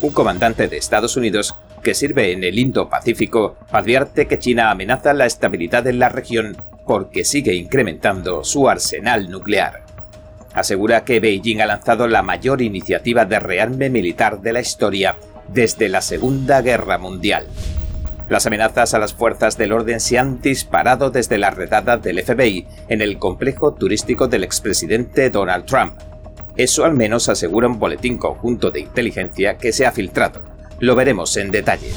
un comandante de Estados Unidos que sirve en el Indo-Pacífico advierte que China amenaza la estabilidad en la región porque sigue incrementando su arsenal nuclear. Asegura que Beijing ha lanzado la mayor iniciativa de rearme militar de la historia desde la Segunda Guerra Mundial. Las amenazas a las fuerzas del orden se han disparado desde la redada del FBI en el complejo turístico del expresidente Donald Trump. Eso al menos asegura un boletín conjunto de inteligencia que se ha filtrado. Lo veremos en detalle.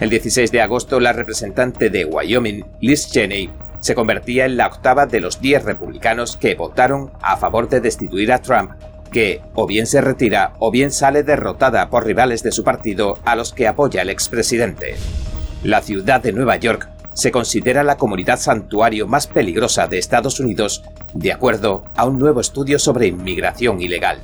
El 16 de agosto, la representante de Wyoming, Liz Cheney, se convertía en la octava de los 10 republicanos que votaron a favor de destituir a Trump, que o bien se retira o bien sale derrotada por rivales de su partido a los que apoya el expresidente. La ciudad de Nueva York se considera la comunidad santuario más peligrosa de Estados Unidos, de acuerdo a un nuevo estudio sobre inmigración ilegal.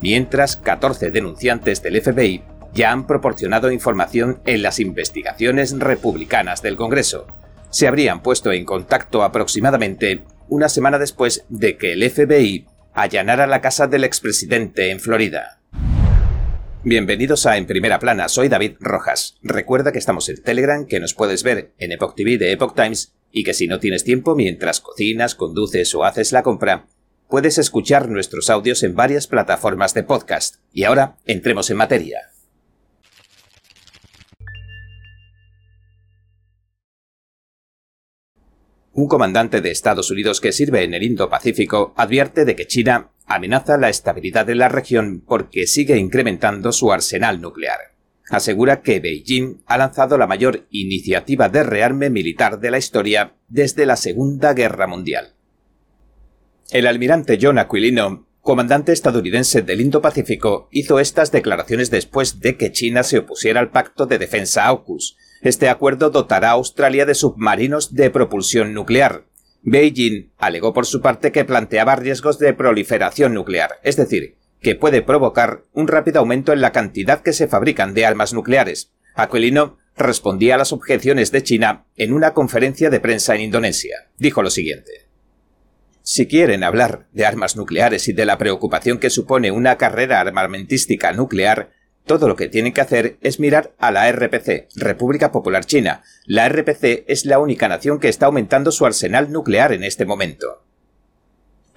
Mientras 14 denunciantes del FBI ya han proporcionado información en las investigaciones republicanas del Congreso. Se habrían puesto en contacto aproximadamente una semana después de que el FBI allanara la casa del expresidente en Florida. Bienvenidos a En Primera Plana, soy David Rojas. Recuerda que estamos en Telegram, que nos puedes ver en Epoch TV de Epoch Times y que si no tienes tiempo mientras cocinas, conduces o haces la compra, puedes escuchar nuestros audios en varias plataformas de podcast. Y ahora, entremos en materia. Un comandante de Estados Unidos que sirve en el Indo-Pacífico advierte de que China amenaza la estabilidad de la región porque sigue incrementando su arsenal nuclear. Asegura que Beijing ha lanzado la mayor iniciativa de rearme militar de la historia desde la Segunda Guerra Mundial. El almirante John Aquilino, comandante estadounidense del Indo-Pacífico, hizo estas declaraciones después de que China se opusiera al pacto de defensa AUKUS. Este acuerdo dotará a Australia de submarinos de propulsión nuclear, Beijing alegó por su parte que planteaba riesgos de proliferación nuclear, es decir, que puede provocar un rápido aumento en la cantidad que se fabrican de armas nucleares. Aquilino respondía a las objeciones de China en una conferencia de prensa en Indonesia. Dijo lo siguiente. Si quieren hablar de armas nucleares y de la preocupación que supone una carrera armamentística nuclear, todo lo que tienen que hacer es mirar a la RPC, República Popular China. La RPC es la única nación que está aumentando su arsenal nuclear en este momento.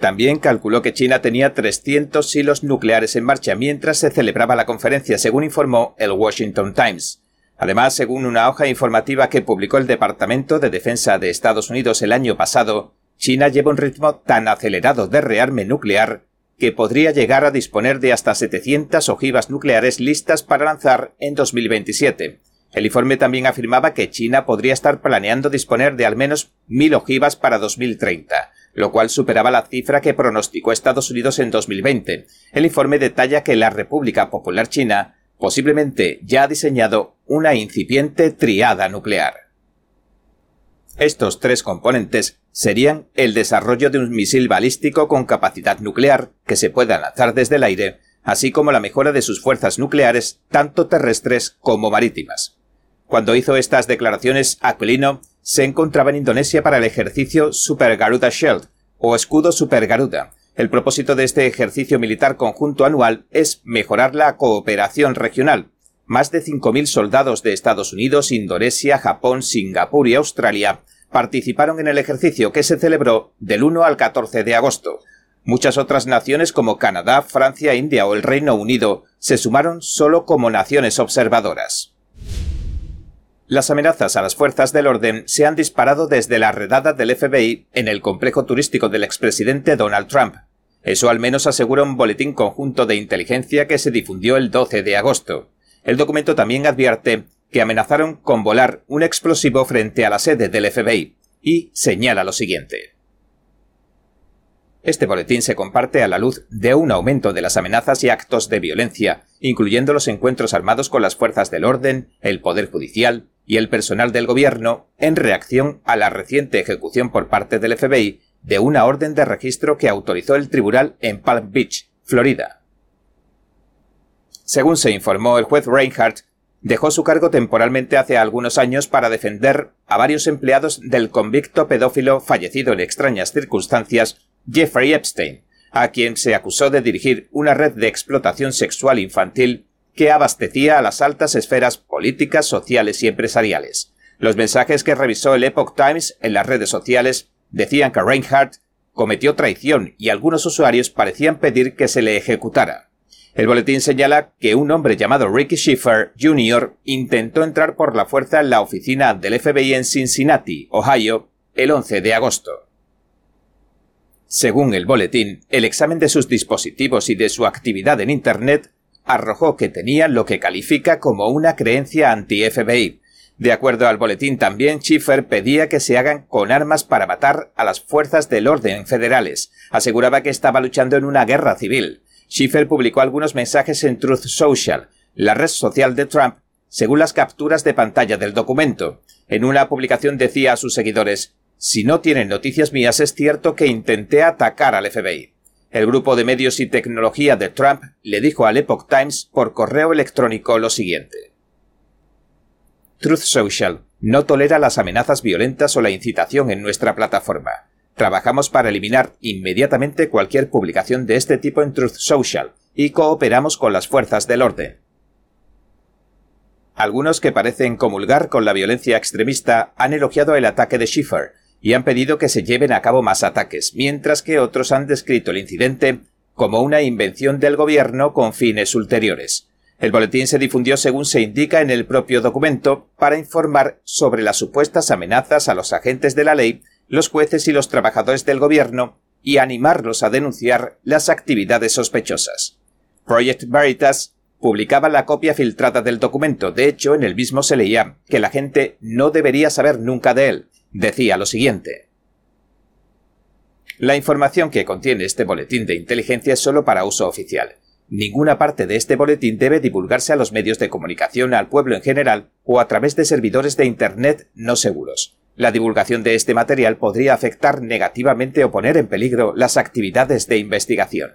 También calculó que China tenía 300 silos nucleares en marcha mientras se celebraba la conferencia, según informó el Washington Times. Además, según una hoja informativa que publicó el Departamento de Defensa de Estados Unidos el año pasado, China lleva un ritmo tan acelerado de rearme nuclear que podría llegar a disponer de hasta 700 ojivas nucleares listas para lanzar en 2027. El informe también afirmaba que China podría estar planeando disponer de al menos 1.000 ojivas para 2030, lo cual superaba la cifra que pronosticó Estados Unidos en 2020. El informe detalla que la República Popular China posiblemente ya ha diseñado una incipiente triada nuclear. Estos tres componentes serían el desarrollo de un misil balístico con capacidad nuclear que se pueda lanzar desde el aire, así como la mejora de sus fuerzas nucleares, tanto terrestres como marítimas. Cuando hizo estas declaraciones, Aquilino se encontraba en Indonesia para el ejercicio Super Garuda Shield, o escudo Super Garuda. El propósito de este ejercicio militar conjunto anual es mejorar la cooperación regional, más de 5.000 soldados de Estados Unidos, Indonesia, Japón, Singapur y Australia participaron en el ejercicio que se celebró del 1 al 14 de agosto. Muchas otras naciones como Canadá, Francia, India o el Reino Unido se sumaron solo como naciones observadoras. Las amenazas a las fuerzas del orden se han disparado desde la redada del FBI en el complejo turístico del expresidente Donald Trump. Eso al menos asegura un boletín conjunto de inteligencia que se difundió el 12 de agosto. El documento también advierte que amenazaron con volar un explosivo frente a la sede del FBI y señala lo siguiente. Este boletín se comparte a la luz de un aumento de las amenazas y actos de violencia, incluyendo los encuentros armados con las fuerzas del orden, el Poder Judicial y el personal del gobierno, en reacción a la reciente ejecución por parte del FBI de una orden de registro que autorizó el tribunal en Palm Beach, Florida. Según se informó, el juez Reinhardt dejó su cargo temporalmente hace algunos años para defender a varios empleados del convicto pedófilo fallecido en extrañas circunstancias, Jeffrey Epstein, a quien se acusó de dirigir una red de explotación sexual infantil que abastecía a las altas esferas políticas, sociales y empresariales. Los mensajes que revisó el Epoch Times en las redes sociales decían que Reinhardt cometió traición y algunos usuarios parecían pedir que se le ejecutara. El boletín señala que un hombre llamado Ricky Schiffer Jr. intentó entrar por la fuerza en la oficina del FBI en Cincinnati, Ohio, el 11 de agosto. Según el boletín, el examen de sus dispositivos y de su actividad en Internet arrojó que tenía lo que califica como una creencia anti-FBI. De acuerdo al boletín también, Schiffer pedía que se hagan con armas para matar a las fuerzas del orden federales. Aseguraba que estaba luchando en una guerra civil. Schiffer publicó algunos mensajes en Truth Social, la red social de Trump, según las capturas de pantalla del documento. En una publicación decía a sus seguidores, si no tienen noticias mías es cierto que intenté atacar al FBI. El grupo de medios y tecnología de Trump le dijo al Epoch Times por correo electrónico lo siguiente. Truth Social no tolera las amenazas violentas o la incitación en nuestra plataforma. Trabajamos para eliminar inmediatamente cualquier publicación de este tipo en Truth Social y cooperamos con las fuerzas del orden. Algunos que parecen comulgar con la violencia extremista han elogiado el ataque de Schiffer y han pedido que se lleven a cabo más ataques, mientras que otros han descrito el incidente como una invención del gobierno con fines ulteriores. El boletín se difundió según se indica en el propio documento para informar sobre las supuestas amenazas a los agentes de la ley los jueces y los trabajadores del gobierno y animarlos a denunciar las actividades sospechosas. Project Veritas publicaba la copia filtrada del documento. De hecho, en el mismo se leía que la gente no debería saber nunca de él. Decía lo siguiente. La información que contiene este boletín de inteligencia es solo para uso oficial. Ninguna parte de este boletín debe divulgarse a los medios de comunicación, al pueblo en general o a través de servidores de Internet no seguros. La divulgación de este material podría afectar negativamente o poner en peligro las actividades de investigación.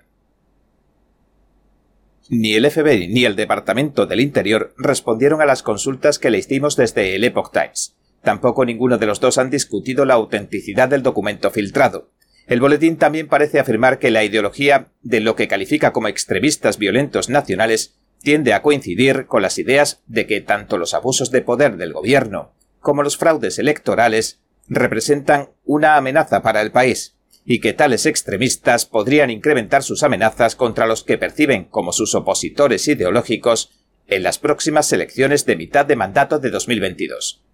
Ni el FBI ni el Departamento del Interior respondieron a las consultas que le hicimos desde el Epoch Times. Tampoco ninguno de los dos han discutido la autenticidad del documento filtrado. El boletín también parece afirmar que la ideología de lo que califica como extremistas violentos nacionales tiende a coincidir con las ideas de que tanto los abusos de poder del gobierno como los fraudes electorales, representan una amenaza para el país, y que tales extremistas podrían incrementar sus amenazas contra los que perciben como sus opositores ideológicos en las próximas elecciones de mitad de mandato de 2022.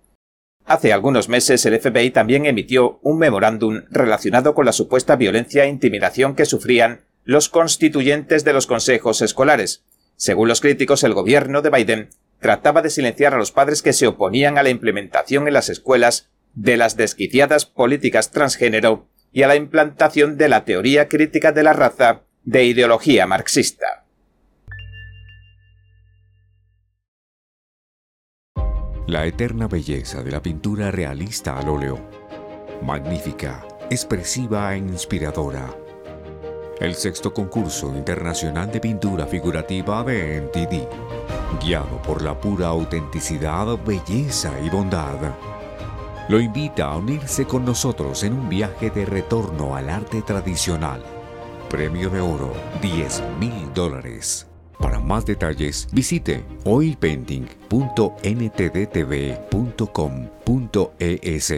Hace algunos meses el FBI también emitió un memorándum relacionado con la supuesta violencia e intimidación que sufrían los constituyentes de los consejos escolares. Según los críticos, el gobierno de Biden trataba de silenciar a los padres que se oponían a la implementación en las escuelas de las desquiciadas políticas transgénero y a la implantación de la teoría crítica de la raza de ideología marxista. La eterna belleza de la pintura realista al óleo. Magnífica, expresiva e inspiradora. El sexto concurso internacional de pintura figurativa de NTD guiado por la pura autenticidad, belleza y bondad. Lo invita a unirse con nosotros en un viaje de retorno al arte tradicional. Premio de oro, 10 mil dólares. Para más detalles, visite oilpainting.ntdtv.com.es.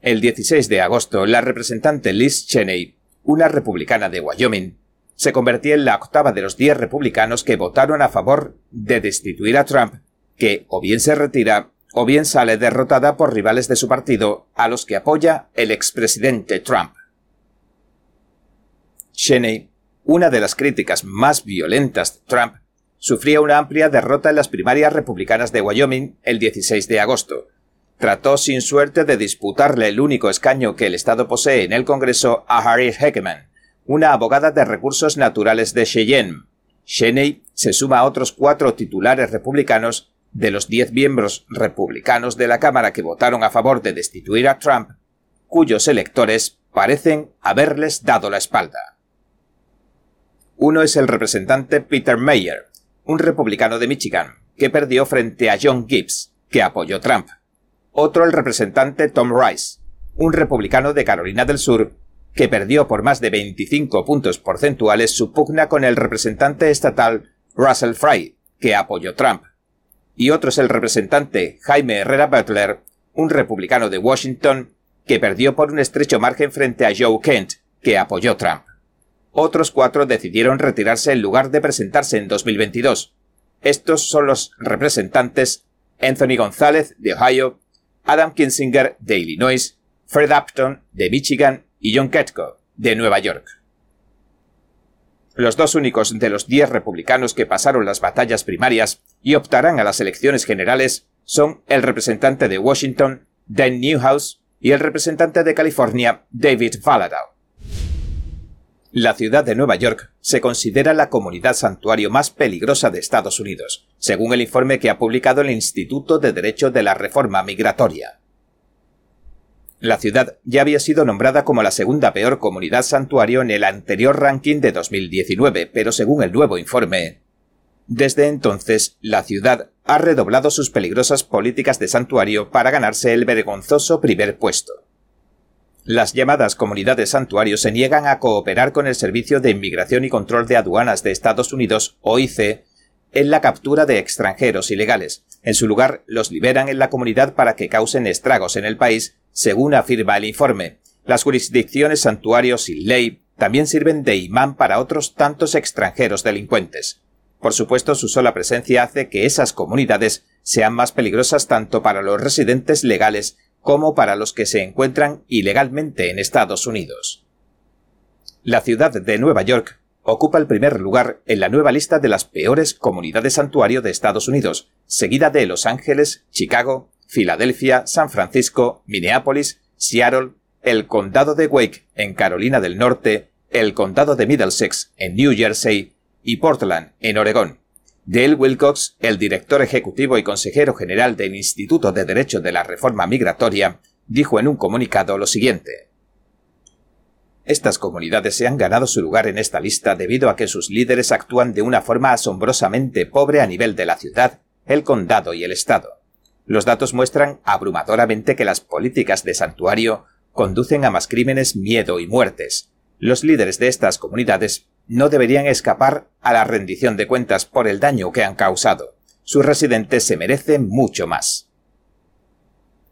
El 16 de agosto, la representante Liz Cheney una republicana de Wyoming, se convertía en la octava de los diez republicanos que votaron a favor de destituir a Trump, que o bien se retira o bien sale derrotada por rivales de su partido a los que apoya el expresidente Trump. Cheney, una de las críticas más violentas de Trump, sufría una amplia derrota en las primarias republicanas de Wyoming el 16 de agosto, trató sin suerte de disputarle el único escaño que el Estado posee en el Congreso a Harry Heckman, una abogada de recursos naturales de Cheyenne. Cheney se suma a otros cuatro titulares republicanos de los diez miembros republicanos de la Cámara que votaron a favor de destituir a Trump, cuyos electores parecen haberles dado la espalda. Uno es el representante Peter Mayer, un republicano de Michigan, que perdió frente a John Gibbs, que apoyó Trump otro el representante Tom Rice, un republicano de Carolina del Sur, que perdió por más de 25 puntos porcentuales su pugna con el representante estatal Russell Fry, que apoyó Trump. Y otro es el representante Jaime Herrera Butler, un republicano de Washington, que perdió por un estrecho margen frente a Joe Kent, que apoyó Trump. Otros cuatro decidieron retirarse en lugar de presentarse en 2022. Estos son los representantes Anthony González, de Ohio, Adam Kinsinger, de Illinois, Fred Upton, de Michigan, y John Ketko, de Nueva York. Los dos únicos de los diez republicanos que pasaron las batallas primarias y optarán a las elecciones generales son el representante de Washington, Dan Newhouse, y el representante de California, David Valadao. La ciudad de Nueva York se considera la comunidad santuario más peligrosa de Estados Unidos, según el informe que ha publicado el Instituto de Derecho de la Reforma Migratoria. La ciudad ya había sido nombrada como la segunda peor comunidad santuario en el anterior ranking de 2019, pero según el nuevo informe, desde entonces la ciudad ha redoblado sus peligrosas políticas de santuario para ganarse el vergonzoso primer puesto. Las llamadas comunidades santuario se niegan a cooperar con el Servicio de Inmigración y Control de Aduanas de Estados Unidos, OIC, en la captura de extranjeros ilegales. En su lugar, los liberan en la comunidad para que causen estragos en el país según afirma el informe, las jurisdicciones santuarios y ley también sirven de imán para otros tantos extranjeros delincuentes. Por supuesto, su sola presencia hace que esas comunidades sean más peligrosas tanto para los residentes legales como para los que se encuentran ilegalmente en Estados Unidos. La ciudad de Nueva York ocupa el primer lugar en la nueva lista de las peores comunidades santuario de Estados Unidos, seguida de Los Ángeles, Chicago, Filadelfia, San Francisco, Minneapolis, Seattle, el condado de Wake en Carolina del Norte, el condado de Middlesex en New Jersey y Portland en Oregón. Dale Wilcox, el director ejecutivo y consejero general del Instituto de Derecho de la Reforma Migratoria, dijo en un comunicado lo siguiente. Estas comunidades se han ganado su lugar en esta lista debido a que sus líderes actúan de una forma asombrosamente pobre a nivel de la ciudad, el condado y el estado. Los datos muestran abrumadoramente que las políticas de santuario conducen a más crímenes, miedo y muertes. Los líderes de estas comunidades no deberían escapar a la rendición de cuentas por el daño que han causado. Sus residentes se merecen mucho más.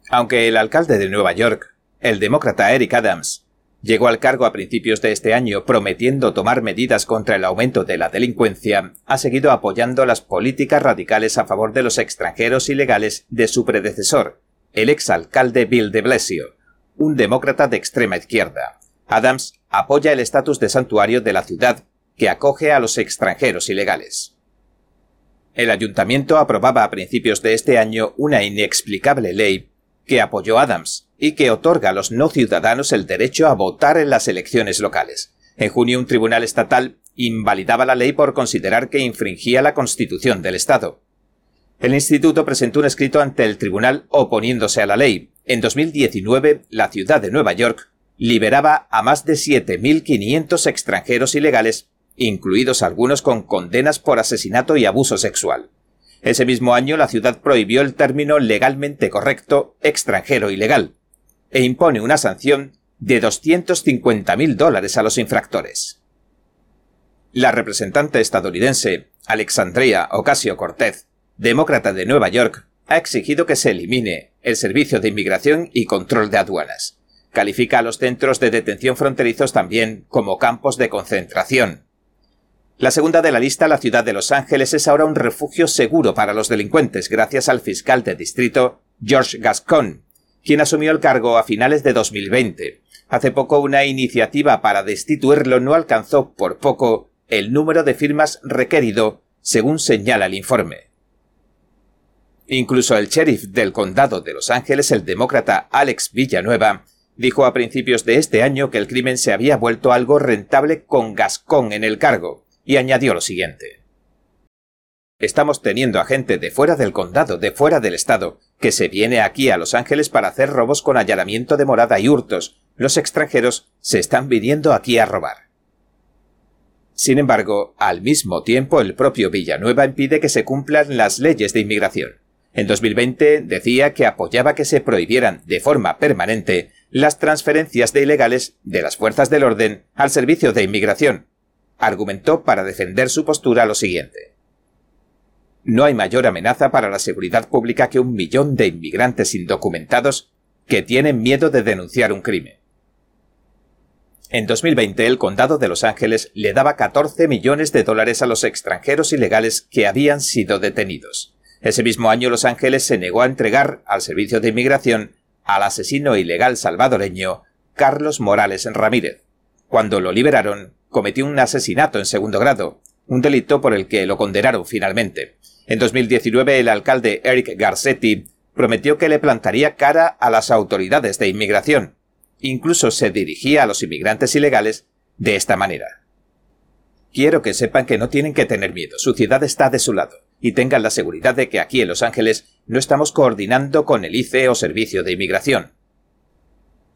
Aunque el alcalde de Nueva York, el demócrata Eric Adams, Llegó al cargo a principios de este año prometiendo tomar medidas contra el aumento de la delincuencia, ha seguido apoyando las políticas radicales a favor de los extranjeros ilegales de su predecesor, el exalcalde Bill de Blasio, un demócrata de extrema izquierda. Adams apoya el estatus de santuario de la ciudad que acoge a los extranjeros ilegales. El ayuntamiento aprobaba a principios de este año una inexplicable ley que apoyó Adams, y que otorga a los no ciudadanos el derecho a votar en las elecciones locales. En junio un tribunal estatal invalidaba la ley por considerar que infringía la Constitución del Estado. El instituto presentó un escrito ante el tribunal oponiéndose a la ley. En 2019, la ciudad de Nueva York liberaba a más de 7.500 extranjeros ilegales, incluidos algunos con condenas por asesinato y abuso sexual. Ese mismo año la ciudad prohibió el término legalmente correcto extranjero ilegal, e impone una sanción de 250.000 dólares a los infractores. La representante estadounidense, Alexandria Ocasio Cortez, demócrata de Nueva York, ha exigido que se elimine el Servicio de Inmigración y Control de Aduanas. Califica a los centros de detención fronterizos también como campos de concentración. La segunda de la lista, la ciudad de Los Ángeles, es ahora un refugio seguro para los delincuentes gracias al fiscal de distrito George Gascon, quien asumió el cargo a finales de 2020. Hace poco una iniciativa para destituirlo no alcanzó por poco el número de firmas requerido, según señala el informe. Incluso el sheriff del condado de Los Ángeles, el demócrata Alex Villanueva, dijo a principios de este año que el crimen se había vuelto algo rentable con Gascón en el cargo, y añadió lo siguiente. Estamos teniendo a gente de fuera del condado, de fuera del estado, que se viene aquí a Los Ángeles para hacer robos con allanamiento de morada y hurtos. Los extranjeros se están viniendo aquí a robar. Sin embargo, al mismo tiempo el propio Villanueva impide que se cumplan las leyes de inmigración. En 2020 decía que apoyaba que se prohibieran de forma permanente las transferencias de ilegales de las fuerzas del orden al servicio de inmigración. Argumentó para defender su postura lo siguiente. No hay mayor amenaza para la seguridad pública que un millón de inmigrantes indocumentados que tienen miedo de denunciar un crimen. En 2020 el condado de Los Ángeles le daba 14 millones de dólares a los extranjeros ilegales que habían sido detenidos. Ese mismo año Los Ángeles se negó a entregar al Servicio de Inmigración al asesino ilegal salvadoreño Carlos Morales Ramírez. Cuando lo liberaron, cometió un asesinato en segundo grado, un delito por el que lo condenaron finalmente. En 2019 el alcalde Eric Garcetti prometió que le plantaría cara a las autoridades de inmigración, Incluso se dirigía a los inmigrantes ilegales de esta manera. Quiero que sepan que no tienen que tener miedo, su ciudad está de su lado, y tengan la seguridad de que aquí en Los Ángeles no estamos coordinando con el ICE o Servicio de Inmigración.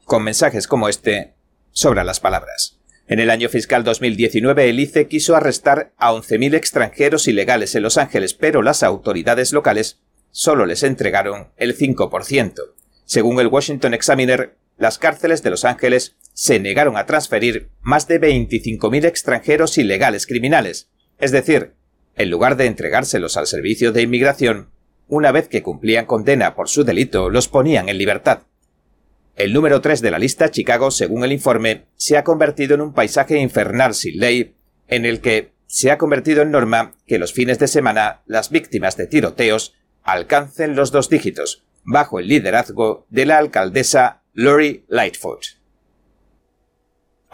Con mensajes como este, sobran las palabras. En el año fiscal 2019 el ICE quiso arrestar a 11.000 extranjeros ilegales en Los Ángeles, pero las autoridades locales solo les entregaron el 5%. Según el Washington Examiner, las cárceles de Los Ángeles se negaron a transferir más de 25.000 extranjeros ilegales criminales, es decir, en lugar de entregárselos al servicio de inmigración, una vez que cumplían condena por su delito, los ponían en libertad. El número 3 de la lista, Chicago, según el informe, se ha convertido en un paisaje infernal sin ley, en el que se ha convertido en norma que los fines de semana las víctimas de tiroteos alcancen los dos dígitos, bajo el liderazgo de la alcaldesa Lori Lightfoot.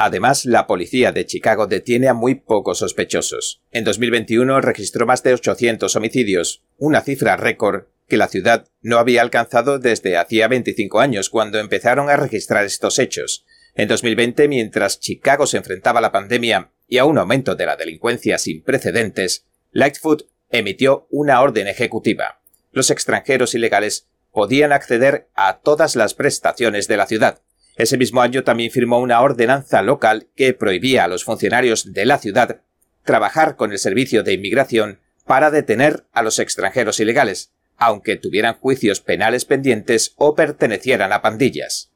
Además, la policía de Chicago detiene a muy pocos sospechosos. En 2021 registró más de 800 homicidios, una cifra récord que la ciudad no había alcanzado desde hacía 25 años cuando empezaron a registrar estos hechos. En 2020, mientras Chicago se enfrentaba a la pandemia y a un aumento de la delincuencia sin precedentes, Lightfoot emitió una orden ejecutiva. Los extranjeros ilegales podían acceder a todas las prestaciones de la ciudad. Ese mismo año también firmó una ordenanza local que prohibía a los funcionarios de la ciudad trabajar con el servicio de inmigración para detener a los extranjeros ilegales, aunque tuvieran juicios penales pendientes o pertenecieran a pandillas.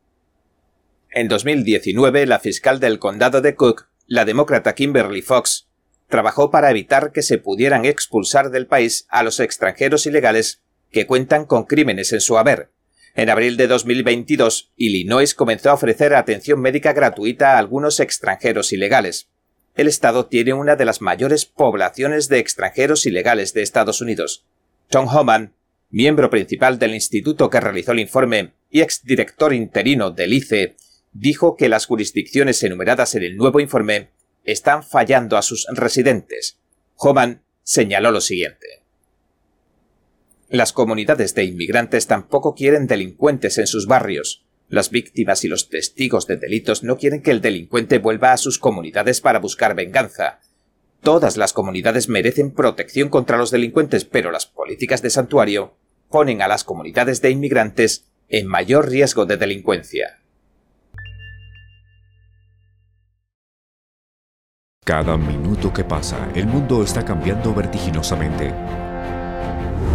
En 2019, la fiscal del condado de Cook, la demócrata Kimberly Fox, trabajó para evitar que se pudieran expulsar del país a los extranjeros ilegales que cuentan con crímenes en su haber. En abril de 2022, Illinois comenzó a ofrecer atención médica gratuita a algunos extranjeros ilegales. El estado tiene una de las mayores poblaciones de extranjeros ilegales de Estados Unidos. Tom Homan, miembro principal del instituto que realizó el informe y exdirector interino del ICE, dijo que las jurisdicciones enumeradas en el nuevo informe están fallando a sus residentes. Homan señaló lo siguiente. Las comunidades de inmigrantes tampoco quieren delincuentes en sus barrios. Las víctimas y los testigos de delitos no quieren que el delincuente vuelva a sus comunidades para buscar venganza. Todas las comunidades merecen protección contra los delincuentes, pero las políticas de santuario ponen a las comunidades de inmigrantes en mayor riesgo de delincuencia. Cada minuto que pasa, el mundo está cambiando vertiginosamente.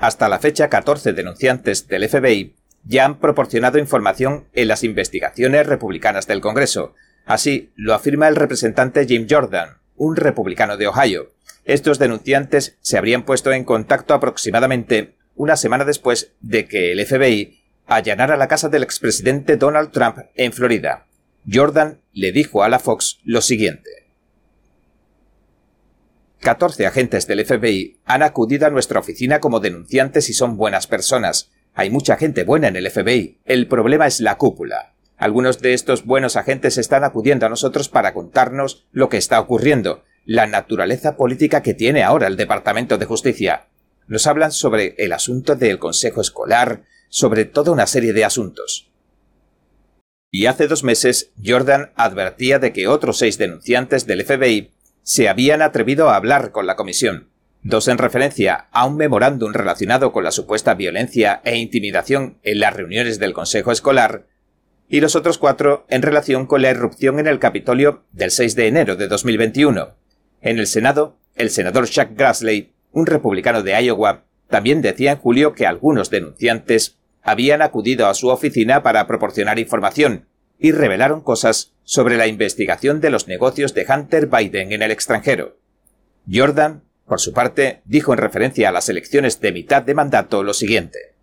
Hasta la fecha, 14 denunciantes del FBI ya han proporcionado información en las investigaciones republicanas del Congreso. Así lo afirma el representante Jim Jordan, un republicano de Ohio. Estos denunciantes se habrían puesto en contacto aproximadamente una semana después de que el FBI allanara la casa del expresidente Donald Trump en Florida. Jordan le dijo a la Fox lo siguiente. 14 agentes del FBI han acudido a nuestra oficina como denunciantes y son buenas personas. Hay mucha gente buena en el FBI. El problema es la cúpula. Algunos de estos buenos agentes están acudiendo a nosotros para contarnos lo que está ocurriendo, la naturaleza política que tiene ahora el Departamento de Justicia. Nos hablan sobre el asunto del Consejo Escolar, sobre toda una serie de asuntos. Y hace dos meses, Jordan advertía de que otros seis denunciantes del FBI se habían atrevido a hablar con la comisión, dos en referencia a un memorándum relacionado con la supuesta violencia e intimidación en las reuniones del Consejo Escolar, y los otros cuatro en relación con la irrupción en el Capitolio del 6 de enero de 2021. En el Senado, el senador Chuck Grassley, un republicano de Iowa, también decía en julio que algunos denunciantes habían acudido a su oficina para proporcionar información y revelaron cosas sobre la investigación de los negocios de Hunter Biden en el extranjero. Jordan, por su parte, dijo en referencia a las elecciones de mitad de mandato lo siguiente.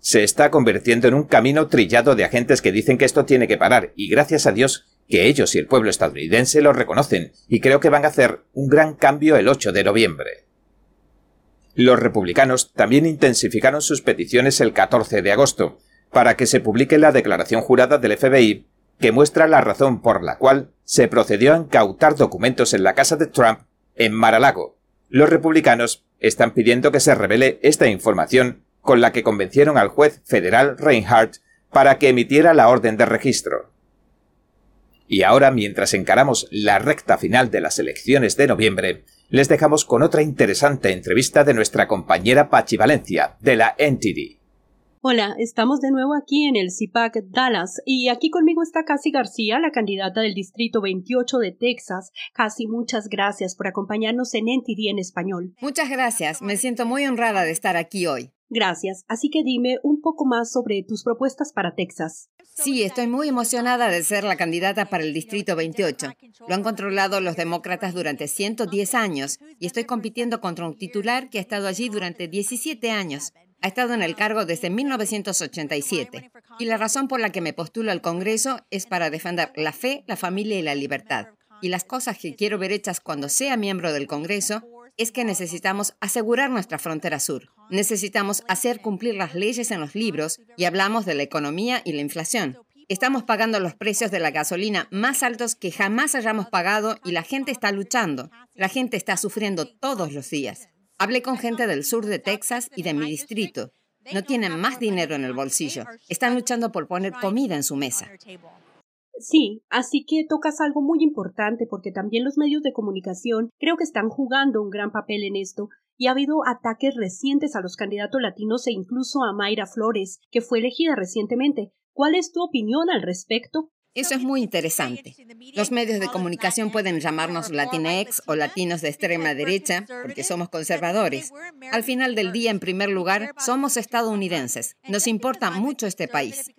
Se está convirtiendo en un camino trillado de agentes que dicen que esto tiene que parar y gracias a Dios que ellos y el pueblo estadounidense lo reconocen y creo que van a hacer un gran cambio el 8 de noviembre. Los republicanos también intensificaron sus peticiones el 14 de agosto, para que se publique la declaración jurada del FBI que muestra la razón por la cual se procedió a incautar documentos en la casa de Trump en Mar-a-Lago. Los republicanos están pidiendo que se revele esta información con la que convencieron al juez federal Reinhardt para que emitiera la orden de registro. Y ahora, mientras encaramos la recta final de las elecciones de noviembre, les dejamos con otra interesante entrevista de nuestra compañera Pachi Valencia, de la NTD. Hola, estamos de nuevo aquí en el CIPAC Dallas y aquí conmigo está Cassie García, la candidata del Distrito 28 de Texas. Cassie, muchas gracias por acompañarnos en NTD en español. Muchas gracias, me siento muy honrada de estar aquí hoy. Gracias. Así que dime un poco más sobre tus propuestas para Texas. Sí, estoy muy emocionada de ser la candidata para el Distrito 28. Lo han controlado los demócratas durante 110 años y estoy compitiendo contra un titular que ha estado allí durante 17 años. Ha estado en el cargo desde 1987 y la razón por la que me postulo al Congreso es para defender la fe, la familia y la libertad. Y las cosas que quiero ver hechas cuando sea miembro del Congreso es que necesitamos asegurar nuestra frontera sur. Necesitamos hacer cumplir las leyes en los libros y hablamos de la economía y la inflación. Estamos pagando los precios de la gasolina más altos que jamás hayamos pagado y la gente está luchando. La gente está sufriendo todos los días. Hablé con gente del sur de Texas y de mi distrito. No tienen más dinero en el bolsillo. Están luchando por poner comida en su mesa. Sí, así que tocas algo muy importante porque también los medios de comunicación creo que están jugando un gran papel en esto y ha habido ataques recientes a los candidatos latinos e incluso a Mayra Flores, que fue elegida recientemente. ¿Cuál es tu opinión al respecto? Eso es muy interesante. Los medios de comunicación pueden llamarnos Latinex o latinos de extrema derecha porque somos conservadores. Al final del día, en primer lugar, somos estadounidenses. Nos importa mucho este país.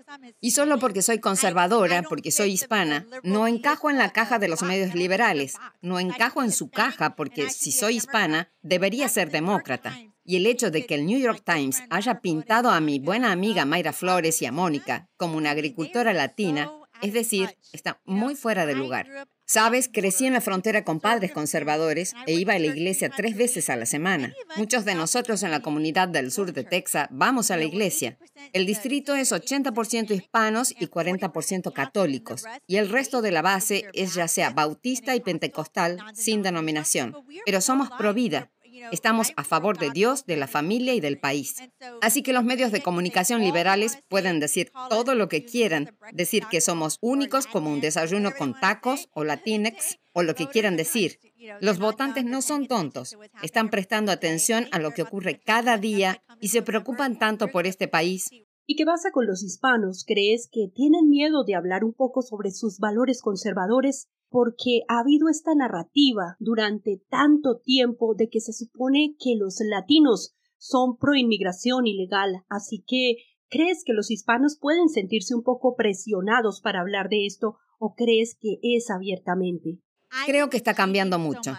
Y solo porque soy conservadora, porque soy hispana, no encajo en la caja de los medios liberales. No encajo en su caja porque si soy hispana, debería ser demócrata. Y el hecho de que el New York Times haya pintado a mi buena amiga Mayra Flores y a Mónica como una agricultora latina es decir, está muy fuera de lugar. Sabes, crecí en la frontera con padres conservadores e iba a la iglesia tres veces a la semana. Muchos de nosotros en la comunidad del sur de Texas vamos a la iglesia. El distrito es 80% hispanos y 40% católicos, y el resto de la base es ya sea bautista y pentecostal sin denominación. Pero somos pro vida, Estamos a favor de Dios, de la familia y del país. Así que los medios de comunicación liberales pueden decir todo lo que quieran, decir que somos únicos como un desayuno con tacos o latinex o lo que quieran decir. Los votantes no son tontos, están prestando atención a lo que ocurre cada día y se preocupan tanto por este país. ¿Y qué pasa con los hispanos? ¿Crees que tienen miedo de hablar un poco sobre sus valores conservadores porque ha habido esta narrativa durante tanto tiempo de que se supone que los latinos son pro inmigración ilegal, así que ¿crees que los hispanos pueden sentirse un poco presionados para hablar de esto o crees que es abiertamente? Creo que está cambiando mucho.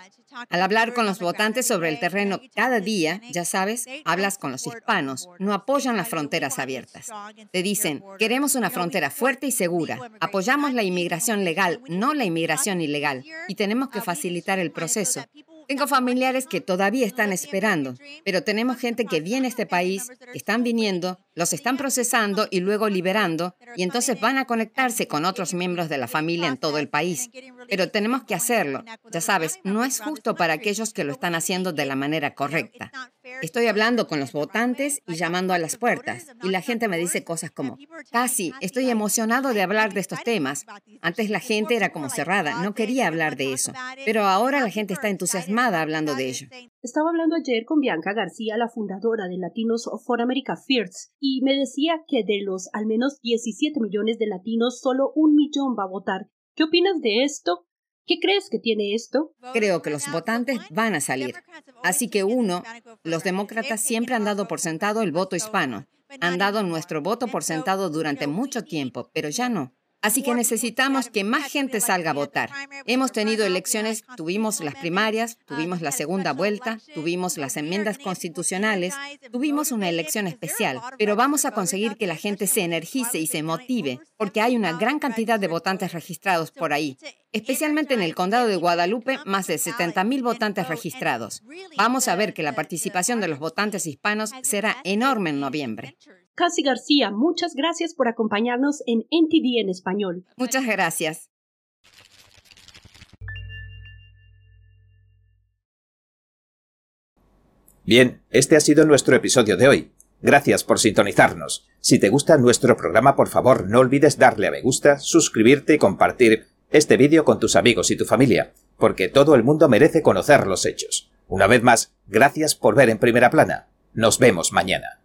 Al hablar con los votantes sobre el terreno cada día, ya sabes, hablas con los hispanos, no apoyan las fronteras abiertas. Te dicen, queremos una frontera fuerte y segura, apoyamos la inmigración legal, no la inmigración ilegal, y tenemos que facilitar el proceso. Tengo familiares que todavía están esperando, pero tenemos gente que viene a este país, están viniendo, los están procesando y luego liberando, y entonces van a conectarse con otros miembros de la familia en todo el país. Pero tenemos que hacerlo. Ya sabes, no es justo para aquellos que lo están haciendo de la manera correcta. Estoy hablando con los votantes y llamando a las puertas. Y la gente me dice cosas como, casi, estoy emocionado de hablar de estos temas. Antes la gente era como cerrada, no quería hablar de eso. Pero ahora la gente está entusiasmada hablando de ello. Estaba hablando ayer con Bianca García, la fundadora de Latinos for America First, y me decía que de los al menos 17 millones de latinos, solo un millón va a votar. ¿Qué opinas de esto? ¿Qué crees que tiene esto? Creo que los votantes van a salir. Así que uno, los demócratas siempre han dado por sentado el voto hispano. Han dado nuestro voto por sentado durante mucho tiempo, pero ya no. Así que necesitamos que más gente salga a votar. Hemos tenido elecciones, tuvimos las primarias, tuvimos la segunda vuelta, tuvimos las enmiendas constitucionales, tuvimos una elección especial, pero vamos a conseguir que la gente se energice y se motive, porque hay una gran cantidad de votantes registrados por ahí, especialmente en el condado de Guadalupe, más de 70.000 votantes registrados. Vamos a ver que la participación de los votantes hispanos será enorme en noviembre. Casi García, muchas gracias por acompañarnos en NTD en español. Muchas gracias. Bien, este ha sido nuestro episodio de hoy. Gracias por sintonizarnos. Si te gusta nuestro programa, por favor, no olvides darle a me gusta, suscribirte y compartir este vídeo con tus amigos y tu familia, porque todo el mundo merece conocer los hechos. Una vez más, gracias por ver en primera plana. Nos vemos mañana.